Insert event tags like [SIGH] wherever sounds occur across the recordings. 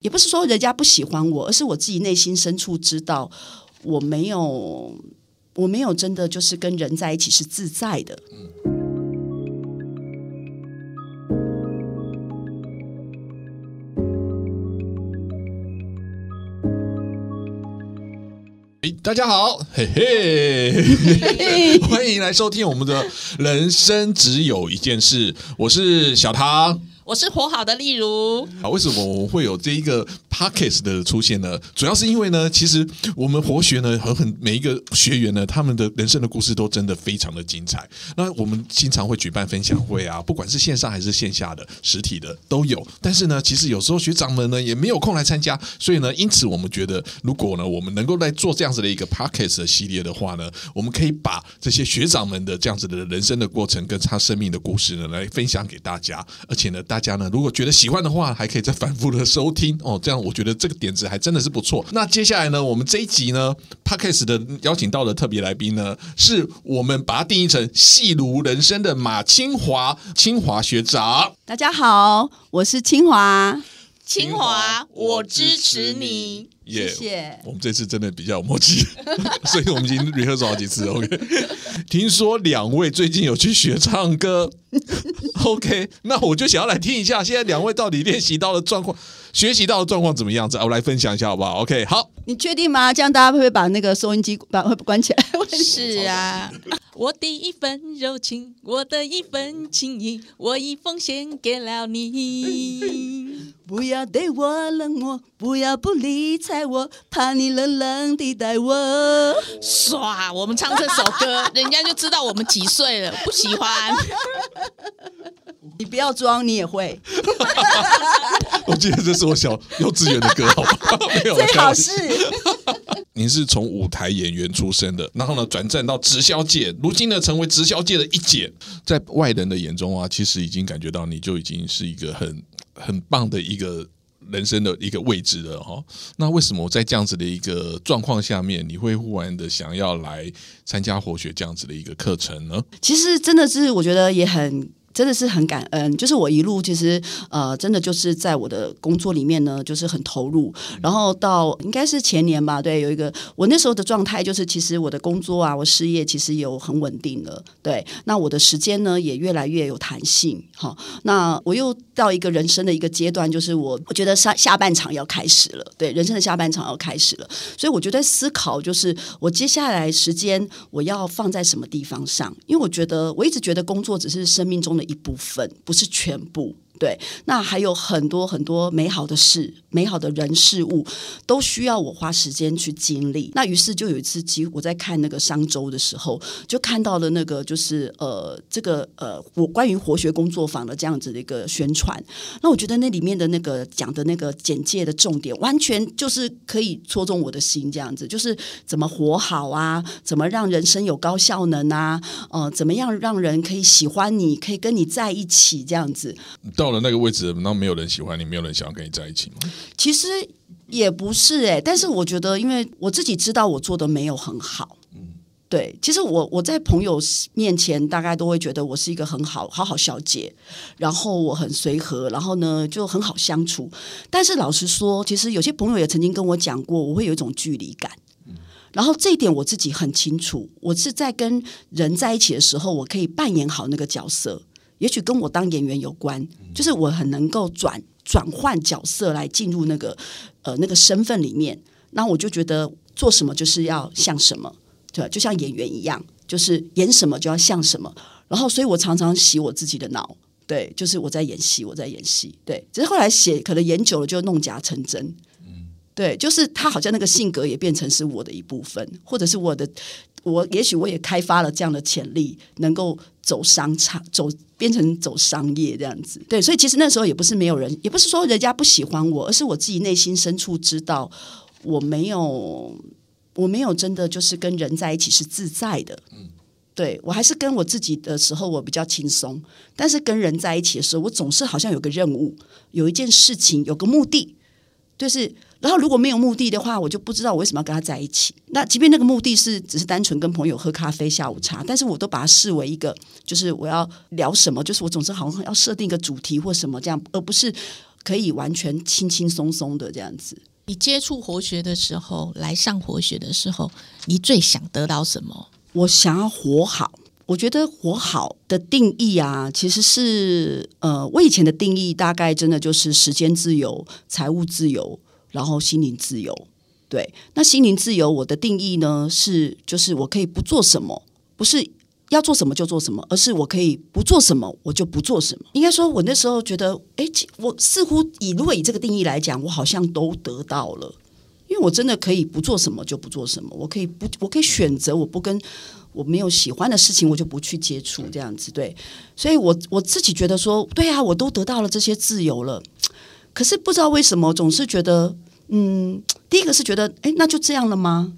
也不是说人家不喜欢我，而是我自己内心深处知道，我没有，我没有真的就是跟人在一起是自在的。大家好，嘿嘿，[LAUGHS] 欢迎来收听我们的人生只有一件事，我是小唐。我是活好的例如啊，为什么我们会有这一个 pockets 的出现呢？主要是因为呢，其实我们活学呢和很每一个学员呢，他们的人生的故事都真的非常的精彩。那我们经常会举办分享会啊，不管是线上还是线下的实体的都有。但是呢，其实有时候学长们呢也没有空来参加，所以呢，因此我们觉得，如果呢我们能够来做这样子的一个 pockets 的系列的话呢，我们可以把这些学长们的这样子的人生的过程跟他生命的故事呢来分享给大家，而且呢大。大家呢，如果觉得喜欢的话，还可以再反复的收听哦。这样我觉得这个点子还真的是不错。那接下来呢，我们这一集呢 p a d k a s 的邀请到的特别来宾呢，是我们把它定义成戏如人生的马清华清华学长。大家好，我是清华。清华，我支持你。谢谢。我们这次真的比较有默契，[LAUGHS] 所以我们已经 rehearsal 好几次。OK，听说两位最近有去学唱歌。[LAUGHS] OK，那我就想要来听一下，现在两位到底练习到的状况，学习到的状况怎么样子？我来分享一下好不好？OK，好。你确定吗？这样大家会不会把那个收音机把会关起来？是啊。我的一份柔情，我的一份情意，我已奉献给了你。[LAUGHS] 不要对我冷漠，不要不理睬我，怕你冷冷地待我。唰，我们唱这首歌，人家就知道我们几岁了。不喜欢，你不要装，你也会。我记得这是我小幼稚园的歌，好吧？没有，最好是。您是从舞台演员出身的，然后呢转战到直销界，如今呢成为直销界的一姐，在外人的眼中啊，其实已经感觉到你就已经是一个很很棒的一个人生的一个位置的哈。那为什么在这样子的一个状况下面，你会忽然的想要来参加活学这样子的一个课程呢？其实真的是我觉得也很。真的是很感恩，就是我一路其实呃，真的就是在我的工作里面呢，就是很投入。然后到应该是前年吧，对，有一个我那时候的状态就是，其实我的工作啊，我事业其实有很稳定了，对。那我的时间呢也越来越有弹性，好。那我又到一个人生的一个阶段，就是我我觉得下下半场要开始了，对，人生的下半场要开始了。所以我就在思考，就是我接下来时间我要放在什么地方上？因为我觉得我一直觉得工作只是生命中一部分不是全部。对，那还有很多很多美好的事、美好的人事物，都需要我花时间去经历。那于是就有一次机，我在看那个商周的时候，就看到了那个就是呃，这个呃，我关于活学工作坊的这样子的一个宣传。那我觉得那里面的那个讲的那个简介的重点，完全就是可以戳中我的心，这样子就是怎么活好啊，怎么让人生有高效能啊，呃，怎么样让人可以喜欢你，可以跟你在一起这样子。到了那个位置，那没有人喜欢你，没有人想要跟你在一起吗？其实也不是哎，但是我觉得，因为我自己知道我做的没有很好，嗯，对。其实我我在朋友面前，大概都会觉得我是一个很好好好小姐，然后我很随和，然后呢就很好相处。但是老实说，其实有些朋友也曾经跟我讲过，我会有一种距离感。然后这一点我自己很清楚，我是在跟人在一起的时候，我可以扮演好那个角色。也许跟我当演员有关，就是我很能够转转换角色来进入那个呃那个身份里面。那我就觉得做什么就是要像什么，对，就像演员一样，就是演什么就要像什么。然后，所以我常常洗我自己的脑，对，就是我在演戏，我在演戏，对。只是后来写，可能演久了就弄假成真，对，就是他好像那个性格也变成是我的一部分，或者是我的。我也许我也开发了这样的潜力，能够走商场，走变成走商业这样子。对，所以其实那时候也不是没有人，也不是说人家不喜欢我，而是我自己内心深处知道，我没有，我没有真的就是跟人在一起是自在的。嗯，对我还是跟我自己的时候我比较轻松，但是跟人在一起的时候，我总是好像有个任务，有一件事情，有个目的，就是。然后如果没有目的的话，我就不知道我为什么要跟他在一起。那即便那个目的是只是单纯跟朋友喝咖啡、下午茶，但是我都把它视为一个，就是我要聊什么，就是我总是好像要设定一个主题或什么这样，而不是可以完全轻轻松松的这样子。你接触活学的时候，来上活学的时候，你最想得到什么？我想要活好。我觉得活好的定义啊，其实是呃，我以前的定义大概真的就是时间自由、财务自由，然后心灵自由。对，那心灵自由，我的定义呢是，就是我可以不做什么，不是要做什么就做什么，而是我可以不做什么，我就不做什么。应该说，我那时候觉得，哎，我似乎以如果以这个定义来讲，我好像都得到了，因为我真的可以不做什么就不做什么，我可以不，我可以选择，我不跟。我没有喜欢的事情，我就不去接触，这样子对。所以，我我自己觉得说，对啊，我都得到了这些自由了。可是不知道为什么，总是觉得，嗯，第一个是觉得，哎，那就这样了吗？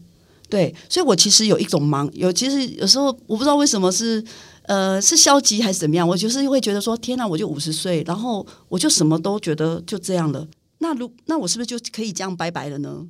对，所以我其实有一种忙，有其实有时候我不知道为什么是，呃，是消极还是怎么样？我就是会觉得说，天哪，我就五十岁，然后我就什么都觉得就这样了。那如那我是不是就可以这样拜拜了呢？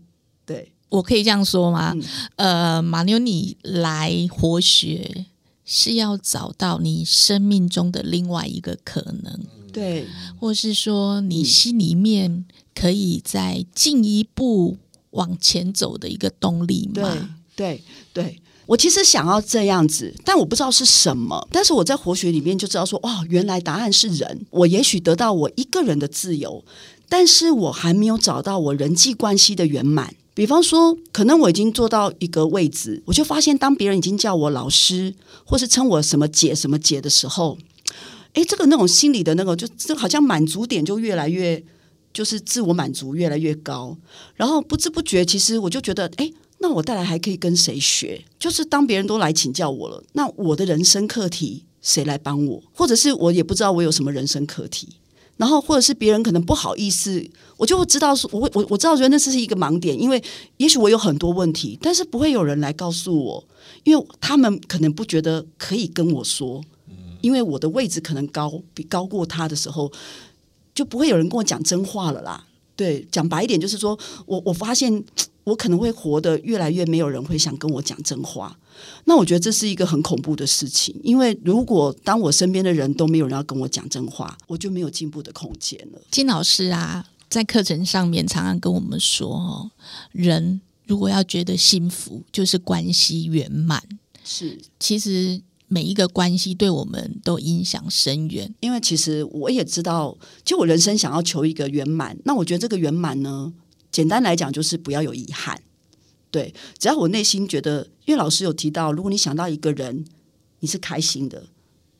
对。我可以这样说吗？呃，马妞，你来活学是要找到你生命中的另外一个可能，对，或是说你心里面可以再进一步往前走的一个动力吗？对，对，我其实想要这样子，但我不知道是什么。但是我在活学里面就知道说，哦，原来答案是人。我也许得到我一个人的自由，但是我还没有找到我人际关系的圆满。比方说，可能我已经做到一个位置，我就发现，当别人已经叫我老师，或是称我什么姐、什么姐的时候，哎，这个那种心理的那个，就就好像满足点就越来越，就是自我满足越来越高。然后不知不觉，其实我就觉得，哎，那我带来还可以跟谁学？就是当别人都来请教我了，那我的人生课题谁来帮我？或者是我也不知道我有什么人生课题。然后，或者是别人可能不好意思，我就会知道说，我我我知道，觉得那是一个盲点，因为也许我有很多问题，但是不会有人来告诉我，因为他们可能不觉得可以跟我说，因为我的位置可能高，比高过他的时候，就不会有人跟我讲真话了啦。对，讲白一点，就是说我我发现我可能会活得越来越没有人会想跟我讲真话。那我觉得这是一个很恐怖的事情，因为如果当我身边的人都没有人要跟我讲真话，我就没有进步的空间了。金老师啊，在课程上面常常跟我们说哦，人如果要觉得幸福，就是关系圆满。是，其实每一个关系对我们都影响深远。因为其实我也知道，就我人生想要求一个圆满，那我觉得这个圆满呢，简单来讲就是不要有遗憾。对，只要我内心觉得，因为老师有提到，如果你想到一个人，你是开心的，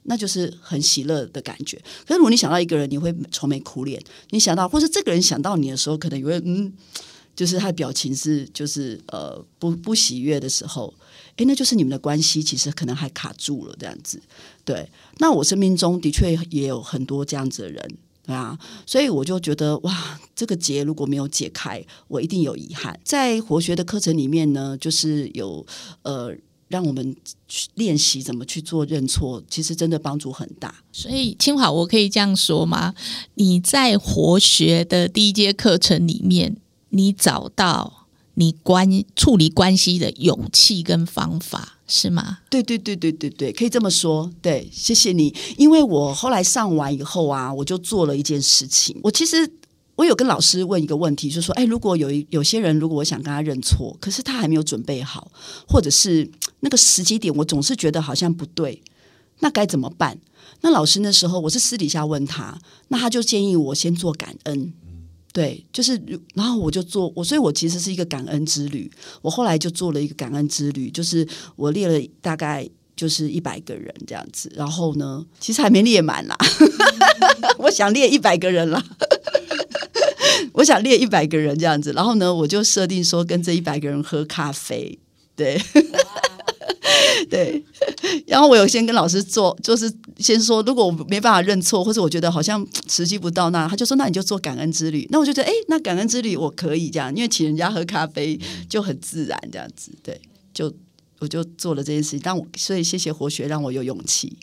那就是很喜乐的感觉。可是如果你想到一个人，你会愁眉苦脸；你想到，或是这个人想到你的时候，可能也会嗯，就是他的表情是就是呃不不喜悦的时候，诶，那就是你们的关系其实可能还卡住了这样子。对，那我生命中的确也有很多这样子的人。对啊，所以我就觉得哇，这个结如果没有解开，我一定有遗憾。在活学的课程里面呢，就是有呃，让我们去练习怎么去做认错，其实真的帮助很大。所以清华，我可以这样说吗？你在活学的第一节课程里面，你找到。你关处理关系的勇气跟方法是吗？对对对对对对，可以这么说。对，谢谢你。因为我后来上完以后啊，我就做了一件事情。我其实我有跟老师问一个问题，就说：哎，如果有一有些人，如果我想跟他认错，可是他还没有准备好，或者是那个时机点，我总是觉得好像不对，那该怎么办？那老师那时候我是私底下问他，那他就建议我先做感恩。对，就是，然后我就做我，所以我其实是一个感恩之旅。我后来就做了一个感恩之旅，就是我列了大概就是一百个人这样子。然后呢，其实还没列满啦，[LAUGHS] 我想列一百个人了，[LAUGHS] 我想列一百个人这样子。然后呢，我就设定说跟这一百个人喝咖啡，对。[LAUGHS] 对，[LAUGHS] 然后我有先跟老师做，就是先说，如果我没办法认错，或者我觉得好像时机不到，那他就说，那你就做感恩之旅。那我就觉得，哎，那感恩之旅我可以这样，因为请人家喝咖啡就很自然这样子。对，就我就做了这件事情。但我所以谢谢活学让我有勇气。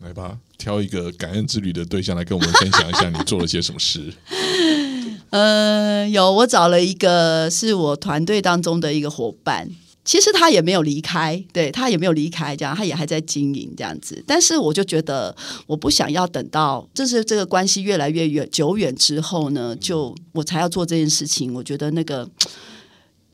来吧，挑一个感恩之旅的对象来跟我们分享一下，你做了些什么事？[LAUGHS] 呃，有，我找了一个是我团队当中的一个伙伴。其实他也没有离开，对他也没有离开，这样他也还在经营这样子。但是我就觉得，我不想要等到就是这个关系越来越远久远之后呢，就我才要做这件事情。我觉得那个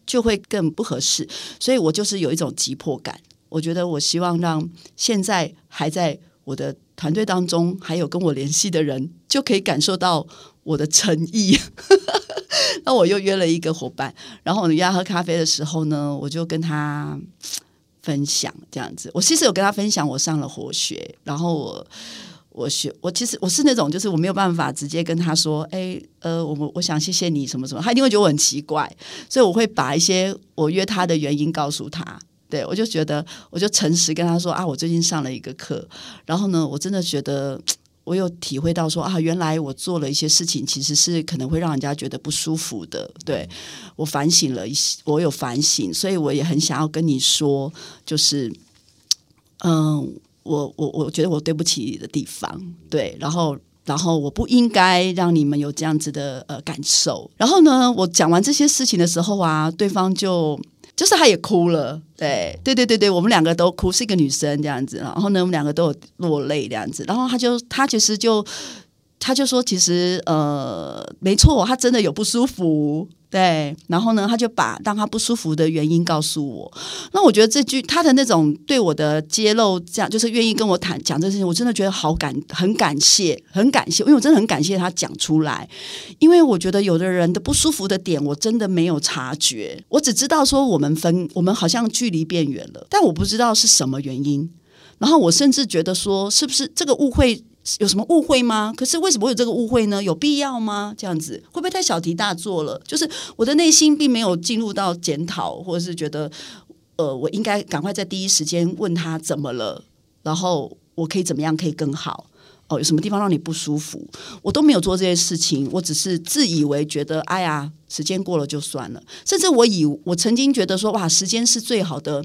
就会更不合适，所以我就是有一种急迫感。我觉得我希望让现在还在我的团队当中，还有跟我联系的人，就可以感受到我的诚意。[LAUGHS] 那我又约了一个伙伴，然后我约他喝咖啡的时候呢，我就跟他分享这样子。我其实有跟他分享，我上了活学，然后我我学我其实我是那种，就是我没有办法直接跟他说，哎，呃，我我想谢谢你什么什么，他一定会觉得我很奇怪，所以我会把一些我约他的原因告诉他。对我就觉得，我就诚实跟他说啊，我最近上了一个课，然后呢，我真的觉得。我有体会到说啊，原来我做了一些事情，其实是可能会让人家觉得不舒服的。对我反省了一些，我有反省，所以我也很想要跟你说，就是，嗯，我我我觉得我对不起你的地方，对，然后然后我不应该让你们有这样子的呃感受。然后呢，我讲完这些事情的时候啊，对方就。就是她也哭了，对对对对对，我们两个都哭，是一个女生这样子，然后呢，我们两个都有落泪这样子，然后她就她其实就。她就说：“其实，呃，没错，她真的有不舒服，对。然后呢，他就把让他不舒服的原因告诉我。那我觉得这句他的那种对我的揭露，这样就是愿意跟我谈讲这事情，我真的觉得好感，很感谢，很感谢，因为我真的很感谢他讲出来。因为我觉得有的人的不舒服的点，我真的没有察觉，我只知道说我们分，我们好像距离变远了，但我不知道是什么原因。然后我甚至觉得说，是不是这个误会？”有什么误会吗？可是为什么会有这个误会呢？有必要吗？这样子会不会太小题大做了？就是我的内心并没有进入到检讨，或者是觉得，呃，我应该赶快在第一时间问他怎么了，然后我可以怎么样可以更好？哦，有什么地方让你不舒服？我都没有做这些事情，我只是自以为觉得，哎呀，时间过了就算了。甚至我以我曾经觉得说，哇，时间是最好的。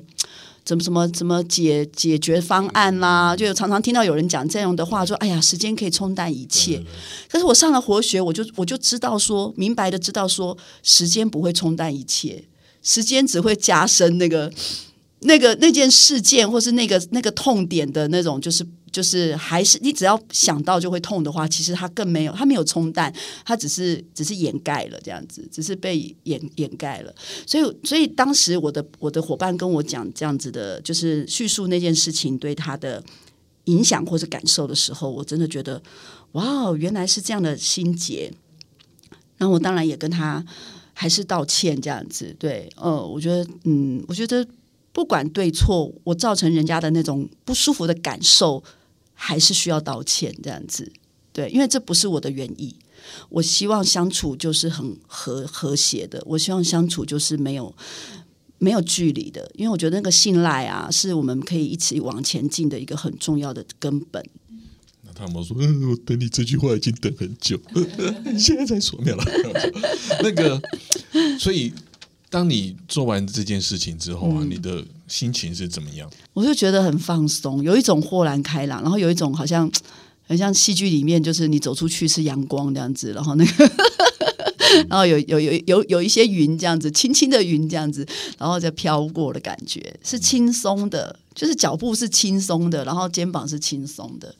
怎么怎么怎么解解决方案啦？就常常听到有人讲这样的话，说：“哎呀，时间可以冲淡一切。”可是我上了活学，我就我就知道说，明白的知道说，时间不会冲淡一切，时间只会加深那个那个那件事件，或是那个那个痛点的那种，就是。就是还是你只要想到就会痛的话，其实它更没有，它没有冲淡，它只是只是掩盖了这样子，只是被掩掩盖了。所以，所以当时我的我的伙伴跟我讲这样子的，就是叙述那件事情对他的影响或者感受的时候，我真的觉得哇，原来是这样的心结。然后我当然也跟他还是道歉这样子，对，呃，我觉得，嗯，我觉得不管对错，我造成人家的那种不舒服的感受。还是需要道歉这样子，对，因为这不是我的原意。我希望相处就是很和和谐的，我希望相处就是没有没有距离的，因为我觉得那个信赖啊，是我们可以一起往前进的一个很重要的根本。那他们说，我等你这句话已经等很久，[LAUGHS] 现在才说没有了。那个，所以。当你做完这件事情之后啊，你的心情是怎么样？我就觉得很放松，有一种豁然开朗，然后有一种好像 [TSK] 很像戏剧里面，就是你走出去是阳光这样子，然后那个，[LAUGHS] 然后有有有有有一些云这样子，轻轻的云这样子，然后再飘过的感觉是轻松的，就是脚步是轻松的，然后肩膀是轻松的，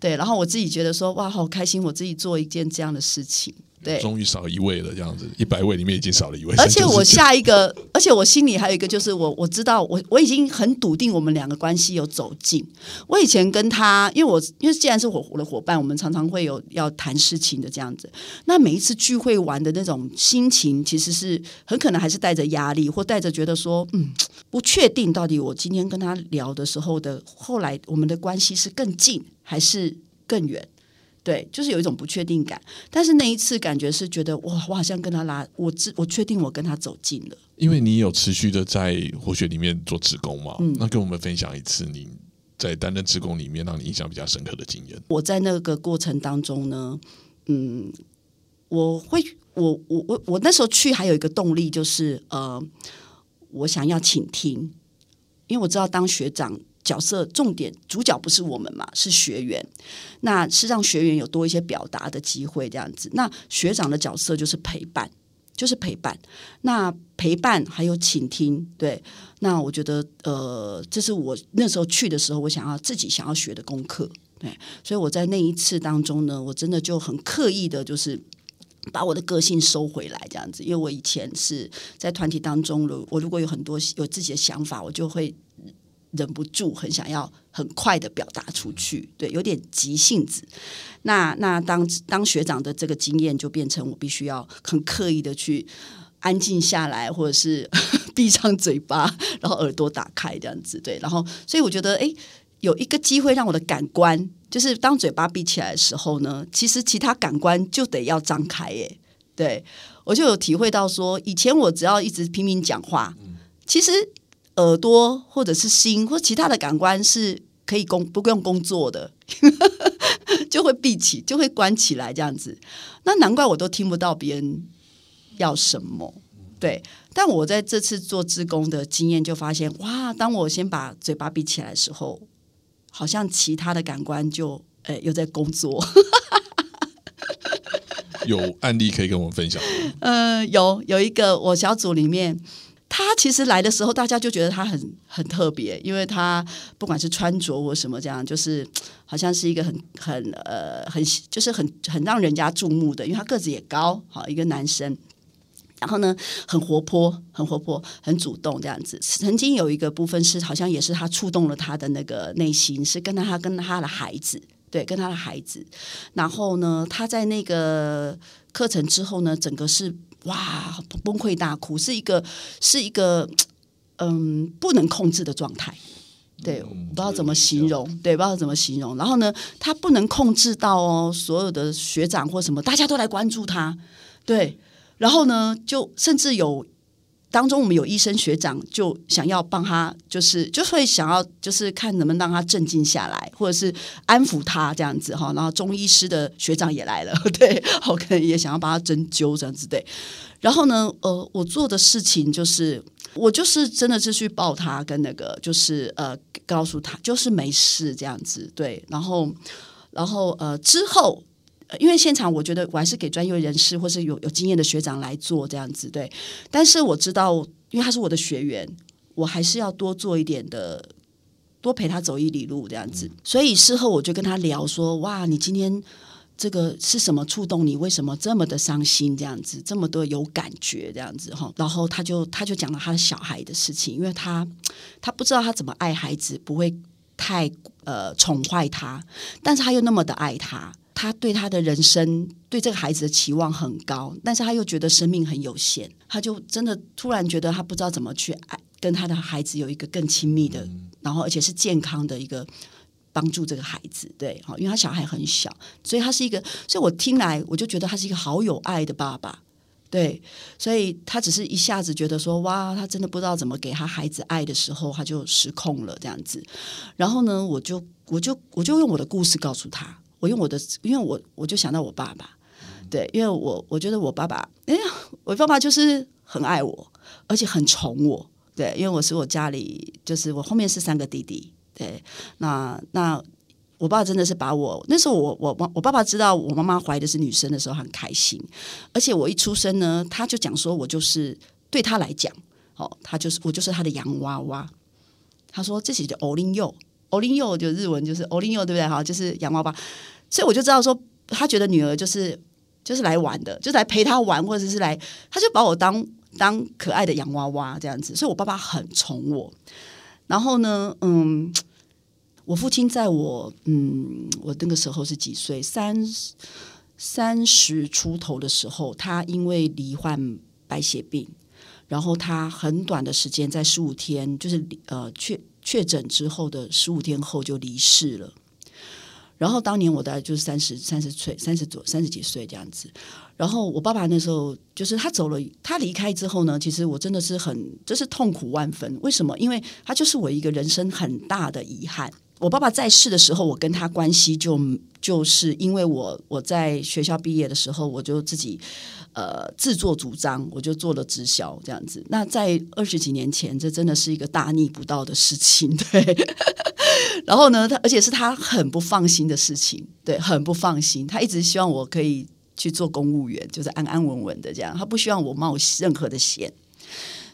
对，然后我自己觉得说哇，好开心，我自己做一件这样的事情。对，终于少一位了，这样子，一百位里面已经少了一位。而且我 [LAUGHS] 下一个，而且我心里还有一个，就是我我知道，我我已经很笃定，我们两个关系有走近。我以前跟他，因为我因为既然是我我的伙伴，我们常常会有要谈事情的这样子。那每一次聚会玩的那种心情，其实是很可能还是带着压力，或带着觉得说，嗯，不确定到底我今天跟他聊的时候的，后来我们的关系是更近还是更远。对，就是有一种不确定感，但是那一次感觉是觉得哇，我好像跟他拉，我知我确定我跟他走近了。因为你有持续的在活学里面做职工嘛，嗯那跟我们分享一次你在担任职工里面让你印象比较深刻的经验。我在那个过程当中呢，嗯，我会，我我我我那时候去还有一个动力就是呃，我想要倾听，因为我知道当学长。角色重点主角不是我们嘛，是学员。那是让学员有多一些表达的机会，这样子。那学长的角色就是陪伴，就是陪伴。那陪伴还有倾听，对。那我觉得，呃，这是我那时候去的时候，我想要自己想要学的功课。对，所以我在那一次当中呢，我真的就很刻意的，就是把我的个性收回来，这样子。因为我以前是在团体当中，如我如果有很多有自己的想法，我就会忍不住很想要很快的表达出去，对，有点急性子。那那当当学长的这个经验，就变成我必须要很刻意的去安静下来，或者是 [LAUGHS] 闭上嘴巴，然后耳朵打开这样子，对。然后，所以我觉得，哎。有一个机会让我的感官，就是当嘴巴闭起来的时候呢，其实其他感官就得要张开耶。对我就有体会到说，以前我只要一直拼命讲话，其实耳朵或者是心或其他的感官是可以工不用工作的，[LAUGHS] 就会闭起，就会关起来这样子。那难怪我都听不到别人要什么。对，但我在这次做志工的经验就发现，哇，当我先把嘴巴闭起来的时候。好像其他的感官就诶又在工作，[LAUGHS] 有案例可以跟我们分享？呃，有有一个我小组里面，他其实来的时候，大家就觉得他很很特别，因为他不管是穿着或什么这样，就是好像是一个很很呃很就是很很让人家注目的，因为他个子也高，好一个男生。然后呢，很活泼，很活泼，很主动，这样子。曾经有一个部分是，好像也是他触动了他的那个内心，是跟他跟他的孩子，对，跟他的孩子。然后呢，他在那个课程之后呢，整个是哇崩溃大哭，是一个是一个嗯不能控制的状态。对，我不知道怎么形容，对，不知道怎么形容。然后呢，他不能控制到哦，所有的学长或什么，大家都来关注他，对。然后呢，就甚至有当中我们有医生学长就想要帮他，就是就会想要就是看能不能让他镇静下来，或者是安抚他这样子哈。然后中医师的学长也来了，[LAUGHS] 对，我可能也想要帮他针灸这样子对。然后呢，呃，我做的事情就是我就是真的是去抱他，跟那个就是呃告诉他就是没事这样子对。然后然后呃之后。因为现场，我觉得我还是给专业人士或是有有经验的学长来做这样子，对。但是我知道，因为他是我的学员，我还是要多做一点的，多陪他走一里路这样子。所以事后我就跟他聊说：“哇，你今天这个是什么触动你？为什么这么的伤心？这样子，这么多有感觉这样子哈。”然后他就他就讲了他的小孩的事情，因为他他不知道他怎么爱孩子，不会太呃宠坏他，但是他又那么的爱他。他对他的人生，对这个孩子的期望很高，但是他又觉得生命很有限，他就真的突然觉得他不知道怎么去爱，跟他的孩子有一个更亲密的，然后而且是健康的一个帮助这个孩子，对，好，因为他小孩很小，所以他是一个，所以我听来我就觉得他是一个好有爱的爸爸，对，所以他只是一下子觉得说，哇，他真的不知道怎么给他孩子爱的时候，他就失控了这样子，然后呢，我就我就我就用我的故事告诉他。我用我的，因为我我就想到我爸爸，对，因为我我觉得我爸爸，哎呀，我爸爸就是很爱我，而且很宠我，对，因为我是我家里，就是我后面是三个弟弟，对，那那我爸真的是把我那时候我我我爸爸知道我妈妈怀的是女生的时候很开心，而且我一出生呢，他就讲说我就是对他来讲，哦，他就是我就是他的洋娃娃，他说这是叫欧林佑。欧林佑就日文就是欧林佑，对不对？哈，就是洋娃娃，所以我就知道说，他觉得女儿就是就是来玩的，就是来陪他玩，或者是来，他就把我当当可爱的洋娃娃这样子。所以我爸爸很宠我。然后呢，嗯，我父亲在我嗯，我那个时候是几岁？三三十出头的时候，他因为罹患白血病，然后他很短的时间，在十五天，就是呃，确。确诊之后的十五天后就离世了，然后当年我大概就是三十三十岁三十左三十几岁这样子，然后我爸爸那时候就是他走了，他离开之后呢，其实我真的是很就是痛苦万分。为什么？因为他就是我一个人生很大的遗憾。我爸爸在世的时候，我跟他关系就就是因为我我在学校毕业的时候，我就自己呃自作主张，我就做了直销这样子。那在二十几年前，这真的是一个大逆不道的事情，对。然后呢，他而且是他很不放心的事情，对，很不放心。他一直希望我可以去做公务员，就是安安稳稳的这样。他不希望我冒任何的险，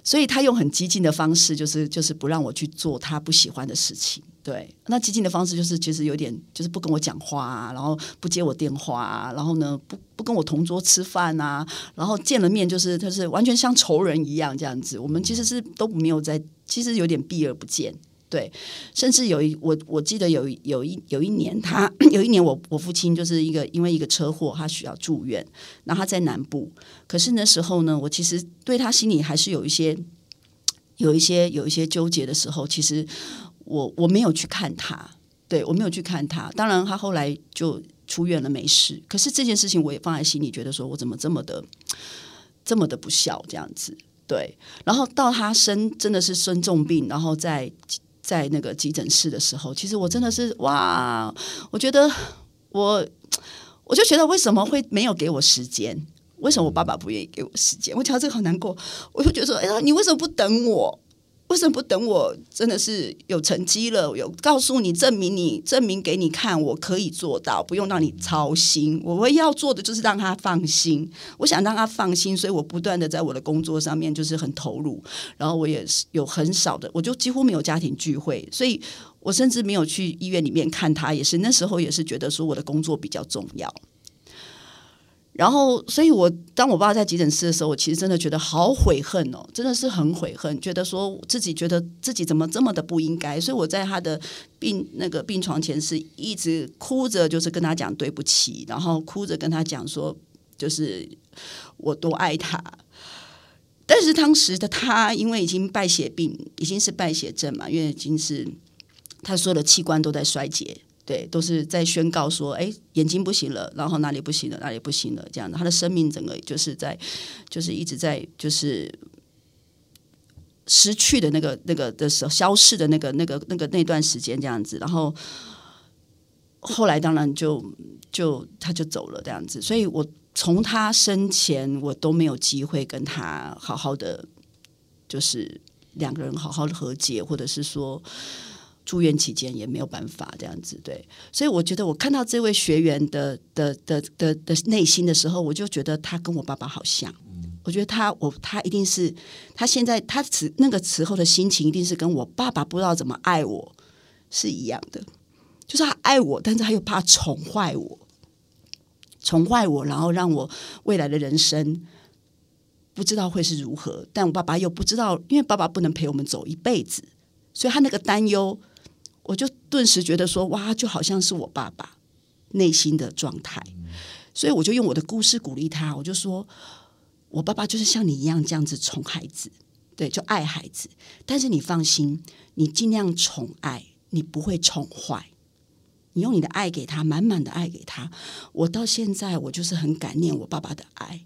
所以他用很激进的方式，就是就是不让我去做他不喜欢的事情。对，那激进的方式就是其实有点就是不跟我讲话啊，然后不接我电话啊，然后呢不不跟我同桌吃饭啊，然后见了面就是他是完全像仇人一样这样子。我们其实是都没有在，其实有点避而不见。对，甚至有一我我记得有有一有一年，他 [COUGHS] 有一年我我父亲就是一个因为一个车祸，他需要住院，然后他在南部。可是那时候呢，我其实对他心里还是有一些有一些有一些纠结的时候。其实我我没有去看他，对我没有去看他。当然，他后来就出院了，没事。可是这件事情我也放在心里，觉得说我怎么这么的这么的不孝这样子。对，然后到他生真的是生重病，然后在。在那个急诊室的时候，其实我真的是哇！我觉得我，我就觉得为什么会没有给我时间？为什么我爸爸不愿意给我时间？我讲到这个好难过，我就觉得说，哎呀，你为什么不等我？为什么不等我？真的是有成绩了，有告诉你证明你证明给你看，我可以做到，不用让你操心。我唯一要做的就是让他放心。我想让他放心，所以我不断的在我的工作上面就是很投入。然后我也是有很少的，我就几乎没有家庭聚会，所以我甚至没有去医院里面看他。也是那时候也是觉得说我的工作比较重要。然后，所以我当我爸在急诊室的时候，我其实真的觉得好悔恨哦，真的是很悔恨，觉得说自己觉得自己怎么这么的不应该。所以我在他的病那个病床前是一直哭着，就是跟他讲对不起，然后哭着跟他讲说，就是我多爱他。但是当时的他因为已经败血病，已经是败血症嘛，因为已经是他所有的器官都在衰竭。对，都是在宣告说，哎，眼睛不行了，然后哪里不行了，哪里不行了，这样的，他的生命整个就是在，就是一直在，就是失去的那个、那个的时候，消逝的那个、那个、那个那段时间这样子，然后后来当然就就他就走了这样子，所以我从他生前我都没有机会跟他好好的，就是两个人好好的和解，或者是说。住院期间也没有办法这样子，对，所以我觉得我看到这位学员的的的的的内心的时候，我就觉得他跟我爸爸好像，我觉得他我他一定是他现在他此那个时候的心情一定是跟我爸爸不知道怎么爱我是一样的，就是他爱我，但是他又怕宠坏我，宠坏我，然后让我未来的人生不知道会是如何，但我爸爸又不知道，因为爸爸不能陪我们走一辈子，所以他那个担忧。我就顿时觉得说，哇，就好像是我爸爸内心的状态，所以我就用我的故事鼓励他。我就说，我爸爸就是像你一样这样子宠孩子，对，就爱孩子。但是你放心，你尽量宠爱，你不会宠坏。你用你的爱给他，满满的爱给他。我到现在，我就是很感念我爸爸的爱。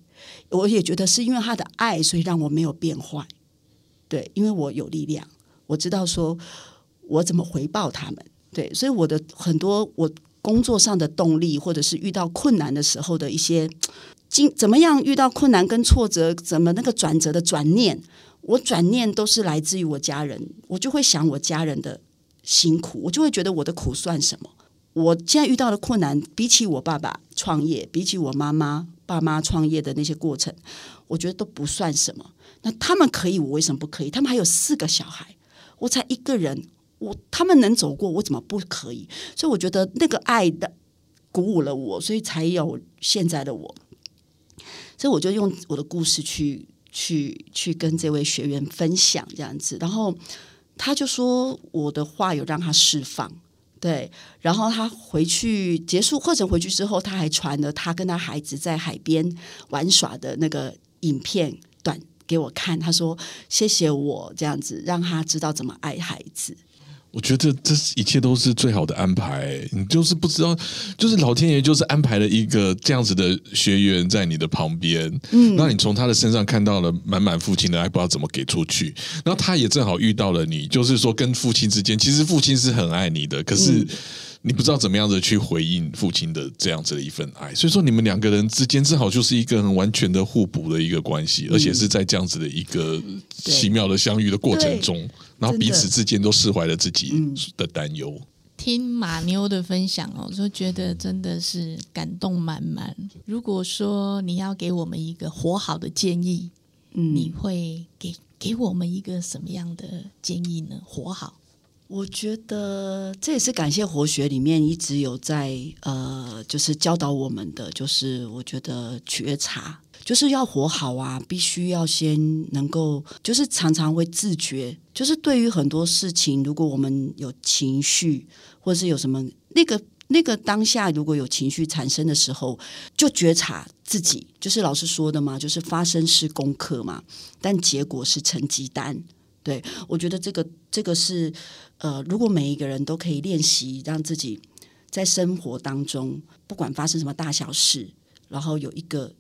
我也觉得是因为他的爱，所以让我没有变坏。对，因为我有力量，我知道说。我怎么回报他们？对，所以我的很多我工作上的动力，或者是遇到困难的时候的一些经怎么样遇到困难跟挫折，怎么那个转折的转念，我转念都是来自于我家人，我就会想我家人的辛苦，我就会觉得我的苦算什么？我现在遇到的困难，比起我爸爸创业，比起我妈妈爸妈创业的那些过程，我觉得都不算什么。那他们可以，我为什么不可以？他们还有四个小孩，我才一个人。我他们能走过，我怎么不可以？所以我觉得那个爱的鼓舞了我，所以才有现在的我。所以我就用我的故事去去去跟这位学员分享这样子，然后他就说我的话有让他释放，对。然后他回去结束课程回去之后，他还传了他跟他孩子在海边玩耍的那个影片短给我看。他说谢谢我这样子，让他知道怎么爱孩子。我觉得这一切都是最好的安排，你就是不知道，就是老天爷就是安排了一个这样子的学员在你的旁边，嗯，那你从他的身上看到了满满父亲的爱，不知道怎么给出去，然后他也正好遇到了你，就是说跟父亲之间，其实父亲是很爱你的，可是。你不知道怎么样的去回应父亲的这样子的一份爱，所以说你们两个人之间正好就是一个很完全的互补的一个关系，而且是在这样子的一个奇妙的相遇的过程中，然后彼此之间都释怀了自己的担忧。听马妞的分享哦，就觉得真的是感动满满。如果说你要给我们一个活好的建议，嗯你会给给我们一个什么样的建议呢？活好，我觉得这也是感谢活学里面一直有在呃，就是教导我们的，就是我觉得觉察，就是要活好啊，必须要先能够，就是常常会自觉，就是对于很多事情，如果我们有情绪，或者是有什么那个。那个当下如果有情绪产生的时候，就觉察自己，就是老师说的嘛，就是发生是功课嘛，但结果是成绩单。对我觉得这个这个是呃，如果每一个人都可以练习，让自己在生活当中，不管发生什么大小事，然后有一个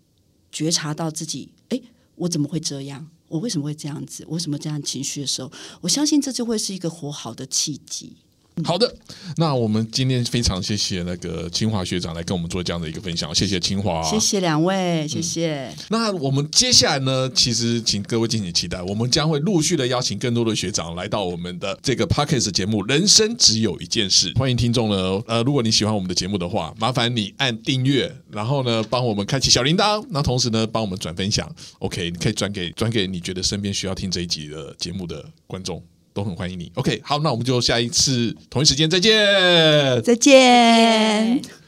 觉察到自己，哎，我怎么会这样？我为什么会这样子？为什么这样情绪的时候，我相信这就会是一个活好的契机。好的，那我们今天非常谢谢那个清华学长来跟我们做这样的一个分享，谢谢清华，谢谢两位，谢谢。那我们接下来呢，其实请各位敬请期待，我们将会陆续的邀请更多的学长来到我们的这个 podcast 节目《人生只有一件事》。欢迎听众呢，呃，如果你喜欢我们的节目的话，麻烦你按订阅，然后呢，帮我们开启小铃铛，那同时呢，帮我们转分享。OK，你可以转给转给你觉得身边需要听这一集的节目的观众。都很欢迎你。OK，好，那我们就下一次同一时间再见。再见。